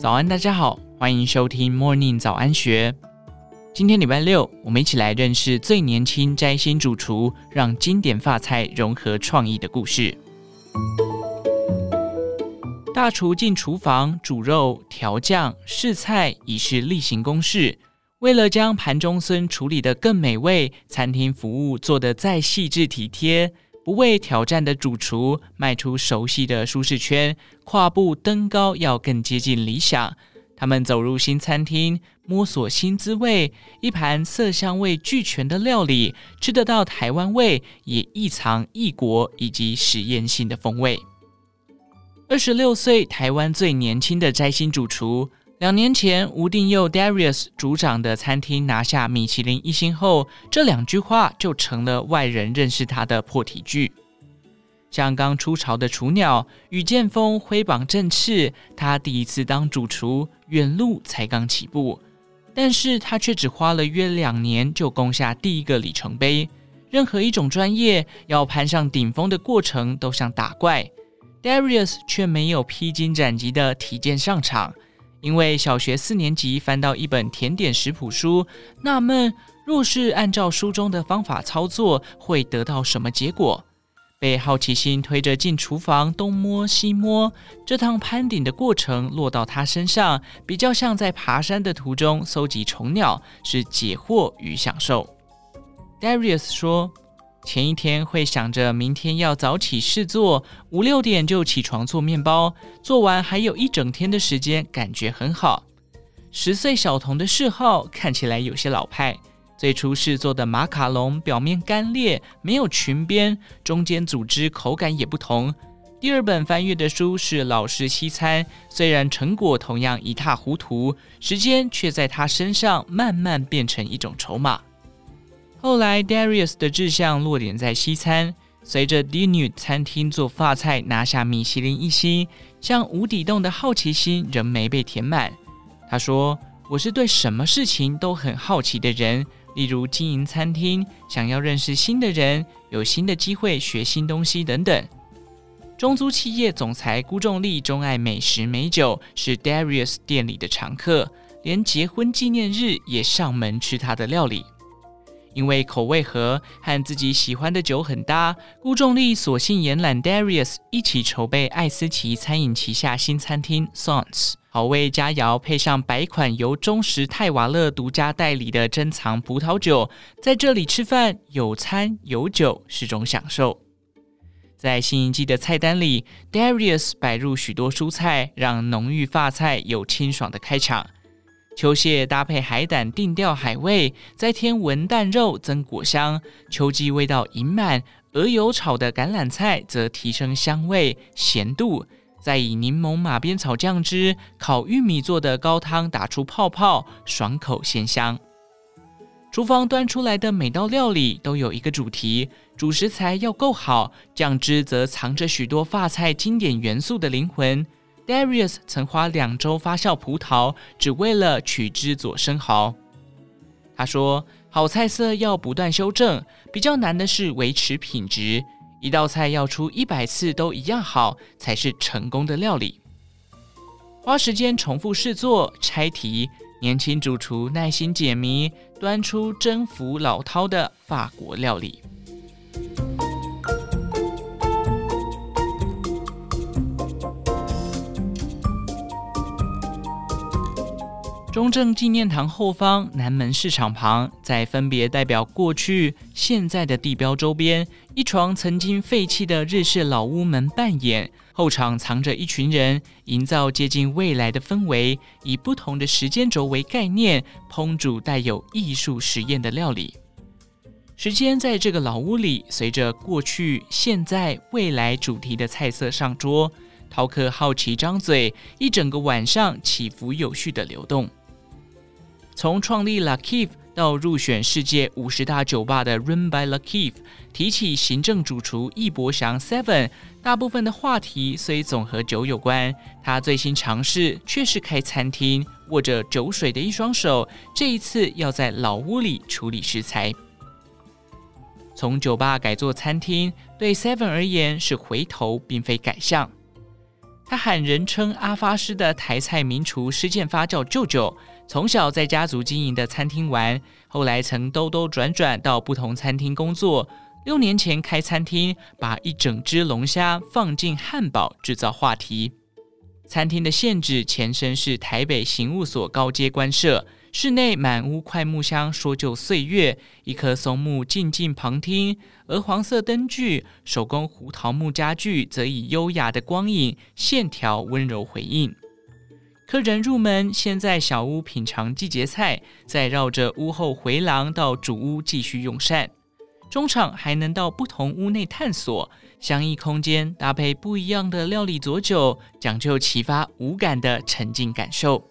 早安，大家好，欢迎收听 Morning 早安学。今天礼拜六，我们一起来认识最年轻摘星主厨，让经典法菜融合创意的故事。大厨进厨房煮肉、调酱、试菜，已是例行公事。为了将盘中餐处理得更美味，餐厅服务做得再细致体贴。不畏挑战的主厨，迈出熟悉的舒适圈，跨步登高，要更接近理想。他们走入新餐厅，摸索新滋味，一盘色香味俱全的料理，吃得到台湾味，也异藏异国以及实验性的风味。二十六岁，台湾最年轻的摘星主厨。两年前，吴定佑 Darius 主长的餐厅拿下米其林一星后，这两句话就成了外人认识他的破题句。像刚出巢的雏鸟，羽剑锋挥膀振翅，他第一次当主厨，远路才刚起步，但是他却只花了约两年就攻下第一个里程碑。任何一种专业要攀上顶峰的过程都像打怪，Darius 却没有披荆斩棘的提剑上场。因为小学四年级翻到一本甜点食谱书，纳闷若是按照书中的方法操作，会得到什么结果？被好奇心推着进厨房，东摸西摸，这趟攀顶的过程落到他身上，比较像在爬山的途中搜集虫鸟，是解惑与享受。Darius 说。前一天会想着明天要早起试做，五六点就起床做面包，做完还有一整天的时间，感觉很好。十岁小童的嗜好看起来有些老派。最初试做的马卡龙表面干裂，没有裙边，中间组织口感也不同。第二本翻阅的书是老式西餐，虽然成果同样一塌糊涂，时间却在他身上慢慢变成一种筹码。后来，Darius 的志向落点在西餐。随着 Dinu 餐厅做法菜拿下米其林一星，像无底洞的好奇心仍没被填满。他说：“我是对什么事情都很好奇的人，例如经营餐厅，想要认识新的人，有新的机会学新东西等等。”中租企业总裁辜仲立钟爱美食美酒，是 Darius 店里的常客，连结婚纪念日也上门吃他的料理。因为口味合，和自己喜欢的酒很搭，辜仲力索性延揽 Darius 一起筹备爱思奇餐饮旗下新餐厅 Sons。好味佳肴配上百款由中时泰瓦勒独家代理的珍藏葡萄酒，在这里吃饭有餐有酒是种享受。在新一季的菜单里，Darius 摆入许多蔬菜，让浓郁法菜有清爽的开场。秋蟹搭配海胆，定调海味；再添文旦肉，增果香。秋季味道盈满，鹅油炒的橄榄菜则提升香味、咸度。再以柠檬马鞭草酱汁、烤玉米做的高汤打出泡泡，爽口鲜香。厨房端出来的每道料理都有一个主题：主食材要够好，酱汁则藏着许多法菜经典元素的灵魂。Darius 曾花两周发酵葡萄，只为了取汁佐生蚝。他说：“好菜色要不断修正，比较难的是维持品质。一道菜要出一百次都一样好，才是成功的料理。花时间重复试做、拆题，年轻主厨耐心解谜，端出征服老饕的法国料理。”中正纪念堂后方南门市场旁，在分别代表过去、现在的地标周边，一幢曾经废弃的日式老屋门扮演。后场藏着一群人，营造接近未来的氛围，以不同的时间轴为概念，烹煮带有艺术实验的料理。时间在这个老屋里，随着过去、现在、未来主题的菜色上桌，饕客好奇张嘴，一整个晚上起伏有序的流动。从创立 La Cave 到入选世界五十大酒吧的 Run by La Cave，提起行政主厨易伯祥 Seven，大部分的话题虽总和酒有关，他最新尝试却是开餐厅，握着酒水的一双手，这一次要在老屋里处理食材。从酒吧改做餐厅，对 Seven 而言是回头，并非改向。他喊人称阿发师的台菜名厨施建发叫舅舅。从小在家族经营的餐厅玩，后来曾兜兜转转到不同餐厅工作。六年前开餐厅，把一整只龙虾放进汉堡，制造话题。餐厅的限制前身是台北刑务所高阶官舍，室内满屋桧木香，说旧岁月。一棵松木静静旁听，鹅黄色灯具、手工胡桃木家具则以优雅的光影线条温柔回应。客人入门，先在小屋品尝季节菜，再绕着屋后回廊到主屋继续用膳。中场还能到不同屋内探索，相异空间搭配不一样的料理佐酒，讲究启发五感的沉浸感受。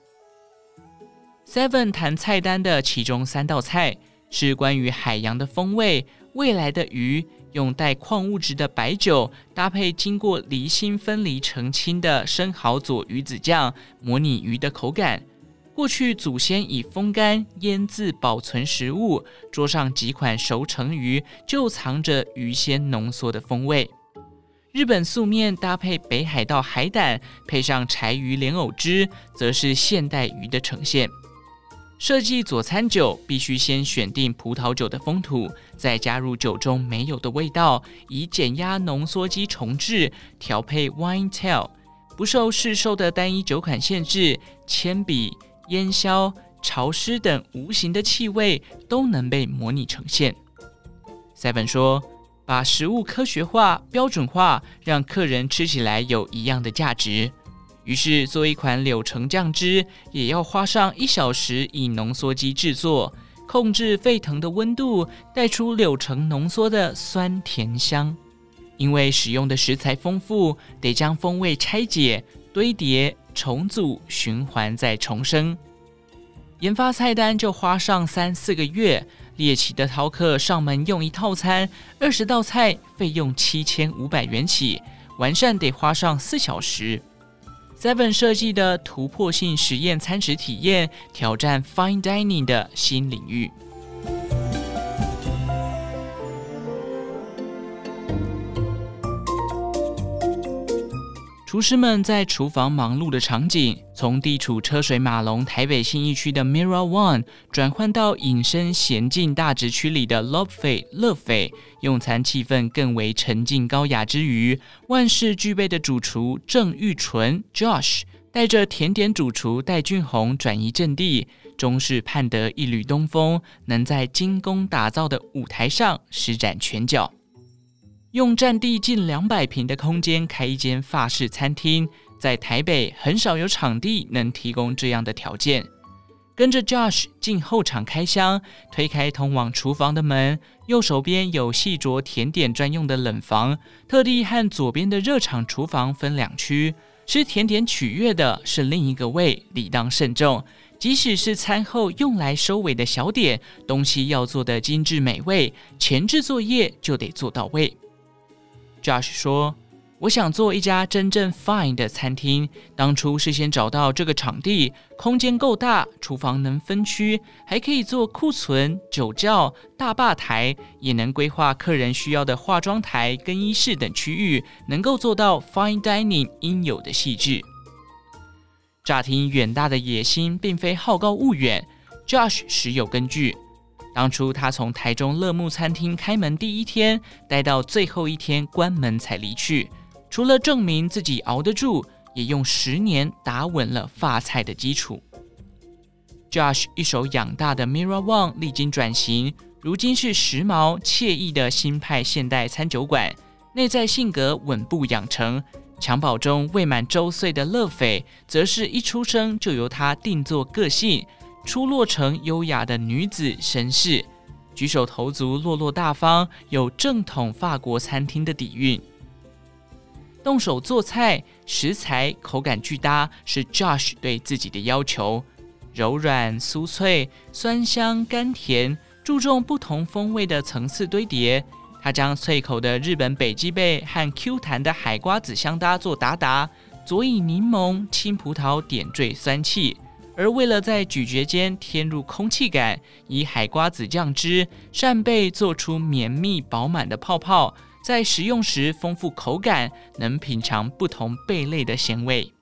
Seven 谈菜单的其中三道菜是关于海洋的风味，未来的鱼用带矿物质的白酒搭配经过离心分离澄清的生蚝佐鱼子酱，模拟鱼的口感。过去祖先以风干、腌制保存食物，桌上几款熟成鱼就藏着鱼鲜浓缩的风味。日本素面搭配北海道海胆，配上柴鱼莲藕汁，则是现代鱼的呈现。设计佐餐酒必须先选定葡萄酒的风土，再加入酒中没有的味道，以减压浓缩机重制调配 Wine Tail，不受市售的单一酒款限制，铅笔。烟硝、潮湿等无形的气味都能被模拟呈现。Seven 说：“把食物科学化、标准化，让客人吃起来有一样的价值。于是做一款柳橙酱汁，也要花上一小时以浓缩机制作，控制沸腾的温度，带出柳橙浓缩的酸甜香。因为使用的食材丰富，得将风味拆解、堆叠。”重组、循环再重生，研发菜单就花上三四个月。猎奇的饕客上门用一套餐，二十道菜，费用七千五百元起，完善得花上四小时。Seven 设计的突破性实验餐食体验，挑战 Fine Dining 的新领域。厨师们在厨房忙碌的场景，从地处车水马龙台北信义区的 Mirror One 转换到隐身娴静大直区里的 Love 乐斐，用餐气氛更为沉静高雅之余，万事俱备的主厨郑玉纯 Josh 带着甜点主厨戴俊宏转移阵地，终是盼得一缕东风，能在精工打造的舞台上施展拳脚。用占地近两百平的空间开一间法式餐厅，在台北很少有场地能提供这样的条件。跟着 Josh 进后场开箱，推开通往厨房的门，右手边有细酌甜点专用的冷房，特地和左边的热场厨房分两区。吃甜点取悦的是另一个胃，理当慎重。即使是餐后用来收尾的小点，东西要做的精致美味，前置作业就得做到位。Josh 说：“我想做一家真正 fine 的餐厅。当初是先找到这个场地，空间够大，厨房能分区，还可以做库存、酒窖、大吧台，也能规划客人需要的化妆台、更衣室等区域，能够做到 fine dining 应有的细致。乍听远大的野心，并非好高骛远。Josh 实有根据。”当初他从台中乐木餐厅开门第一天待到最后一天关门才离去，除了证明自己熬得住，也用十年打稳了发菜的基础。Josh 一手养大的 Mirror One 历经转型，如今是时髦惬意的新派现代餐酒馆，内在性格稳步养成。襁褓中未满周岁的乐斐，则是一出生就由他定做个性。出落成优雅的女子绅士，举手投足落落大方，有正统法国餐厅的底蕴。动手做菜，食材口感俱搭，是 Josh 对自己的要求。柔软酥脆，酸香甘甜，注重不同风味的层次堆叠。他将脆口的日本北极贝和 Q 弹的海瓜子相搭做达达，佐以柠檬、青葡萄点缀酸气。而为了在咀嚼间添入空气感，以海瓜子酱汁扇贝做出绵密饱满的泡泡，在食用时丰富口感，能品尝不同贝类的咸味。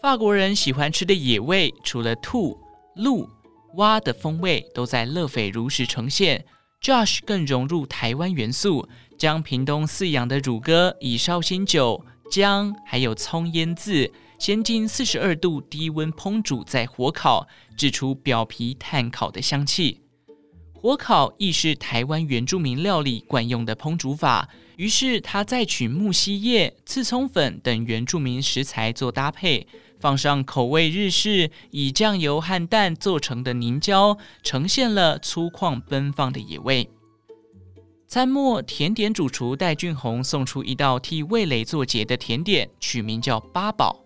法国人喜欢吃的野味，除了兔、鹿、蛙的风味都在乐斐如实呈现。Josh 更融入台湾元素，将屏东饲养的乳鸽以绍兴酒、姜还有葱腌制，先进四十二度低温烹煮，再火烤，制出表皮炭烤的香气。火烤亦是台湾原住民料理惯用的烹煮法，于是他再取木樨叶、刺葱粉等原住民食材做搭配，放上口味日式以酱油和蛋做成的凝胶，呈现了粗犷奔放的野味。餐末，甜点主厨戴俊宏送出一道替味蕾做结的甜点，取名叫八宝。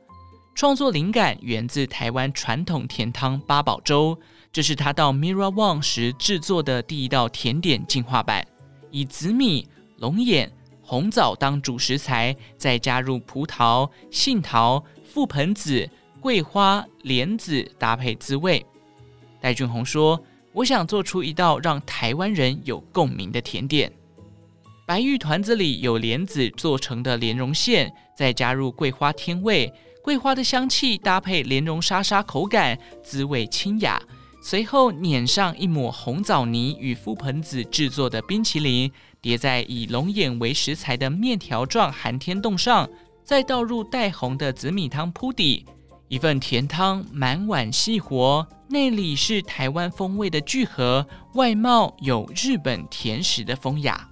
创作灵感源自台湾传统甜汤八宝粥。这是他到 Mira One 时制作的第一道甜点进化版，以紫米、龙眼、红枣当主食材，再加入葡萄、杏桃、覆盆子、桂花、莲子搭配滋味。戴俊宏说：“我想做出一道让台湾人有共鸣的甜点。白玉团子里有莲子做成的莲蓉馅，再加入桂花添味，桂花的香气搭配莲蓉沙沙口感，滋味清雅。”随后碾上一抹红枣泥与覆盆子制作的冰淇淋，叠在以龙眼为食材的面条状寒天冻上，再倒入带红的紫米汤铺底。一份甜汤满碗细活，内里是台湾风味的聚合，外貌有日本甜食的风雅。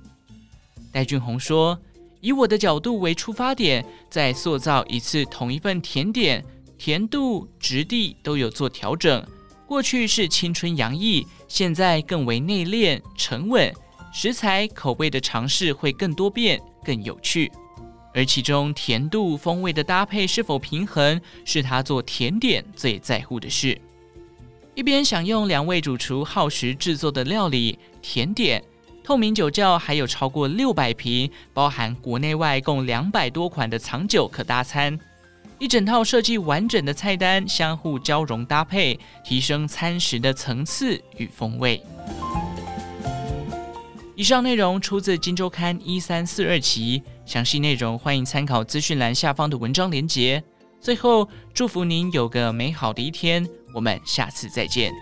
戴俊宏说：“以我的角度为出发点，再塑造一次同一份甜点，甜度、质地都有做调整。”过去是青春洋溢，现在更为内敛沉稳，食材口味的尝试会更多变、更有趣。而其中甜度、风味的搭配是否平衡，是他做甜点最在乎的事。一边享用两位主厨耗时制作的料理甜点，透明酒窖还有超过六百瓶，包含国内外共两百多款的藏酒可搭餐。一整套设计完整的菜单，相互交融搭配，提升餐食的层次与风味。以上内容出自《金周刊》一三四二期，详细内容欢迎参考资讯栏下方的文章连结。最后，祝福您有个美好的一天，我们下次再见。